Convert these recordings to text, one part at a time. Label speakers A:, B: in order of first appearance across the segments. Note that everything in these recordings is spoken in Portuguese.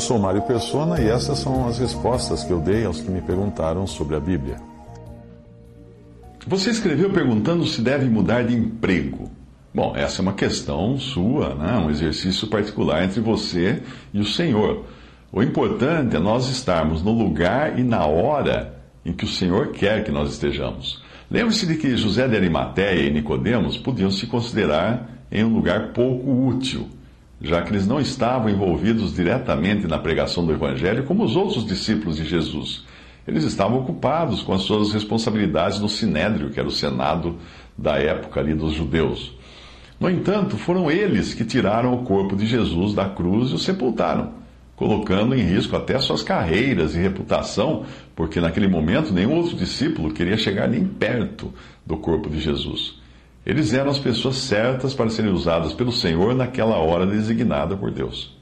A: Eu sou Mário Persona e essas são as respostas que eu dei aos que me perguntaram sobre a Bíblia.
B: Você escreveu perguntando se deve mudar de emprego. Bom, essa é uma questão sua, né? um exercício particular entre você e o Senhor. O importante é nós estarmos no lugar e na hora em que o Senhor quer que nós estejamos. Lembre-se de que José de Arimateia e Nicodemos podiam se considerar em um lugar pouco útil, já que eles não estavam envolvidos diretamente na pregação do Evangelho como os outros discípulos de Jesus. Eles estavam ocupados com as suas responsabilidades no Sinédrio, que era o Senado da época ali dos judeus. No entanto, foram eles que tiraram o corpo de Jesus da cruz e o sepultaram colocando em risco até suas carreiras e reputação, porque naquele momento nenhum outro discípulo queria chegar nem perto do corpo de Jesus. Eles eram as pessoas certas para serem usadas pelo Senhor naquela hora designada por Deus.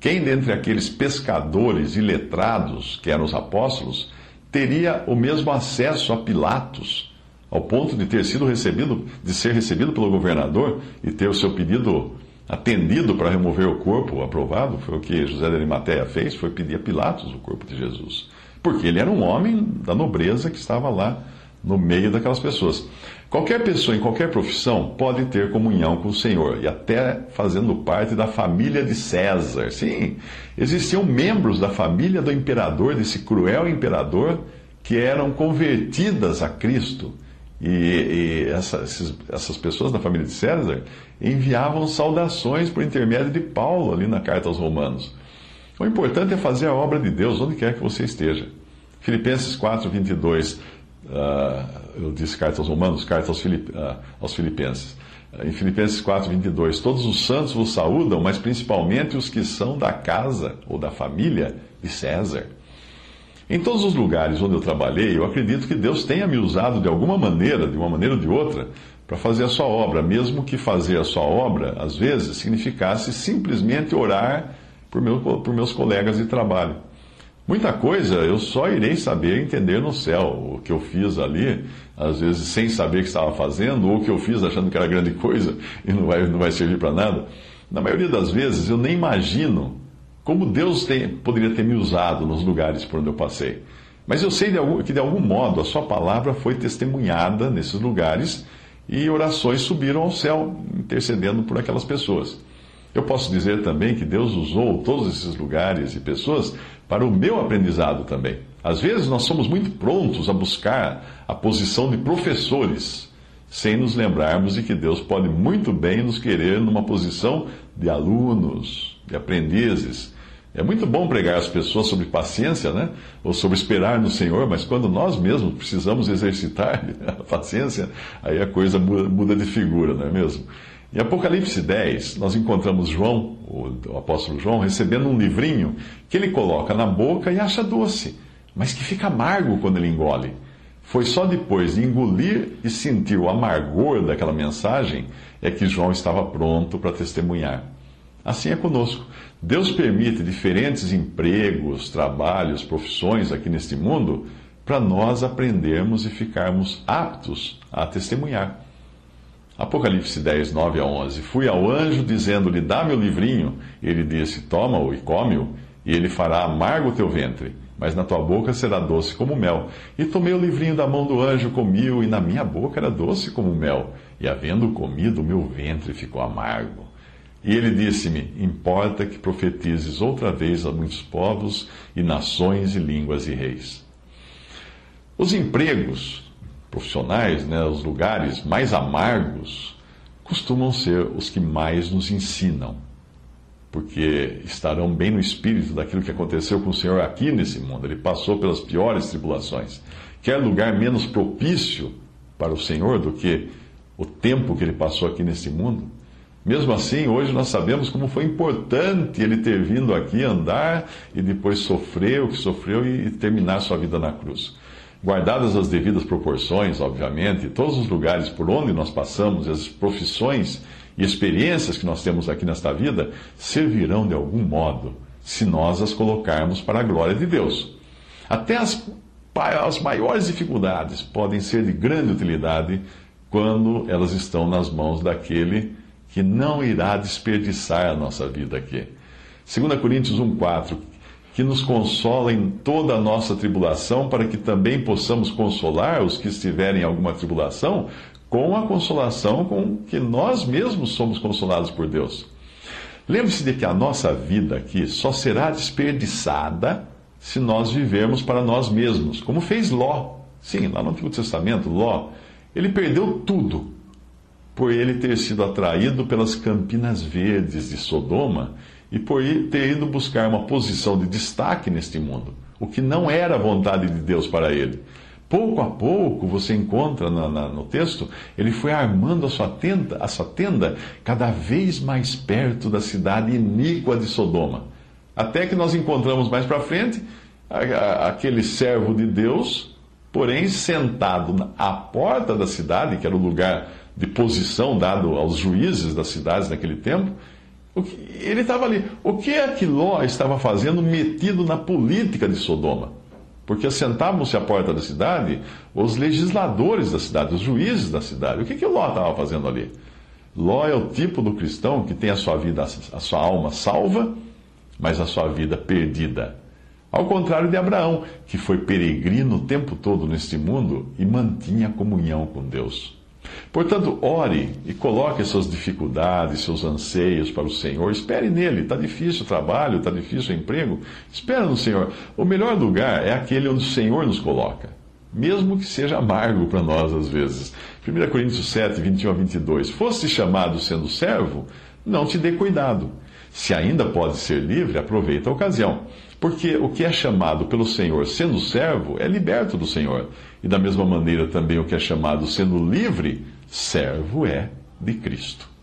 B: Quem dentre aqueles pescadores e letrados, que eram os apóstolos, teria o mesmo acesso a Pilatos, ao ponto de ter sido recebido, de ser recebido pelo governador e ter o seu pedido atendido para remover o corpo aprovado, foi o que José de Arimateia fez, foi pedir a Pilatos o corpo de Jesus. Porque ele era um homem da nobreza que estava lá no meio daquelas pessoas. Qualquer pessoa em qualquer profissão pode ter comunhão com o Senhor e até fazendo parte da família de César. Sim, existiam membros da família do imperador, desse cruel imperador, que eram convertidas a Cristo e, e essa, essas pessoas da família de César enviavam saudações por intermédio de Paulo ali na carta aos Romanos. O importante é fazer a obra de Deus onde quer que você esteja. Filipenses 4, 22, uh, eu disse carta aos Romanos, carta aos, Filip, uh, aos Filipenses. Uh, em Filipenses 4, 22, todos os santos vos saúdam, mas principalmente os que são da casa ou da família de César. Em todos os lugares onde eu trabalhei, eu acredito que Deus tenha me usado de alguma maneira, de uma maneira ou de outra, para fazer a sua obra, mesmo que fazer a sua obra, às vezes, significasse simplesmente orar por, meu, por meus colegas de trabalho. Muita coisa eu só irei saber entender no céu. O que eu fiz ali, às vezes sem saber o que estava fazendo, ou o que eu fiz achando que era grande coisa e não vai, não vai servir para nada. Na maioria das vezes eu nem imagino como Deus tem, poderia ter me usado nos lugares por onde eu passei. Mas eu sei de algum, que de algum modo a sua palavra foi testemunhada nesses lugares e orações subiram ao céu, intercedendo por aquelas pessoas. Eu posso dizer também que Deus usou todos esses lugares e pessoas para o meu aprendizado também. Às vezes nós somos muito prontos a buscar a posição de professores, sem nos lembrarmos de que Deus pode muito bem nos querer numa posição de alunos, de aprendizes é muito bom pregar às pessoas sobre paciência, né? Ou sobre esperar no Senhor, mas quando nós mesmos precisamos exercitar a paciência, aí a coisa muda de figura, não é mesmo? Em Apocalipse 10, nós encontramos João, o apóstolo João, recebendo um livrinho que ele coloca na boca e acha doce, mas que fica amargo quando ele engole. Foi só depois de engolir e sentir o amargor daquela mensagem é que João estava pronto para testemunhar. Assim é conosco. Deus permite diferentes empregos, trabalhos, profissões aqui neste mundo para nós aprendermos e ficarmos aptos a testemunhar. Apocalipse 10, 9 a 11. Fui ao anjo dizendo-lhe: Dá meu livrinho. Ele disse: Toma-o e come-o, e ele fará amargo o teu ventre, mas na tua boca será doce como mel. E tomei o livrinho da mão do anjo, comi-o, e na minha boca era doce como mel. E havendo comido, o meu ventre ficou amargo. E ele disse-me: Importa que profetizes outra vez a muitos povos e nações e línguas e reis. Os empregos profissionais, né, os lugares mais amargos, costumam ser os que mais nos ensinam, porque estarão bem no espírito daquilo que aconteceu com o Senhor aqui nesse mundo. Ele passou pelas piores tribulações. Quer lugar menos propício para o Senhor do que o tempo que ele passou aqui nesse mundo? Mesmo assim, hoje nós sabemos como foi importante ele ter vindo aqui andar e depois sofrer o que sofreu e terminar sua vida na cruz. Guardadas as devidas proporções, obviamente, todos os lugares por onde nós passamos, as profissões e experiências que nós temos aqui nesta vida, servirão de algum modo, se nós as colocarmos para a glória de Deus. Até as, as maiores dificuldades podem ser de grande utilidade quando elas estão nas mãos daquele que não irá desperdiçar a nossa vida aqui. 2 Coríntios 1,4 que nos consola em toda a nossa tribulação, para que também possamos consolar os que estiverem em alguma tribulação, com a consolação com que nós mesmos somos consolados por Deus. Lembre-se de que a nossa vida aqui só será desperdiçada se nós vivermos para nós mesmos, como fez Ló. Sim, lá no Antigo Testamento, Ló, ele perdeu tudo por ele ter sido atraído pelas campinas verdes de Sodoma e por ter ido buscar uma posição de destaque neste mundo, o que não era a vontade de Deus para ele. Pouco a pouco, você encontra na, na, no texto, ele foi armando a sua, tenda, a sua tenda cada vez mais perto da cidade iníqua de Sodoma. Até que nós encontramos mais para frente a, a, aquele servo de Deus, porém sentado à porta da cidade, que era o lugar de posição dado aos juízes das cidades naquele tempo. Ele estava ali. O que é que Ló estava fazendo metido na política de Sodoma? Porque assentavam-se à porta da cidade os legisladores da cidade, os juízes da cidade. O que, que Ló estava fazendo ali? Ló é o tipo do cristão que tem a sua vida, a sua alma salva, mas a sua vida perdida. Ao contrário de Abraão, que foi peregrino o tempo todo neste mundo e mantinha comunhão com Deus. Portanto, ore e coloque suas dificuldades, seus anseios para o Senhor. Espere nele. Está difícil o trabalho, está difícil o emprego. Espere no Senhor. O melhor lugar é aquele onde o Senhor nos coloca, mesmo que seja amargo para nós às vezes. 1 Coríntios 7, 21 a 22. Fosse chamado sendo servo, não te dê cuidado. Se ainda pode ser livre, aproveita a ocasião. Porque o que é chamado pelo Senhor sendo servo é liberto do Senhor. E da mesma maneira também o que é chamado sendo livre, servo é de Cristo.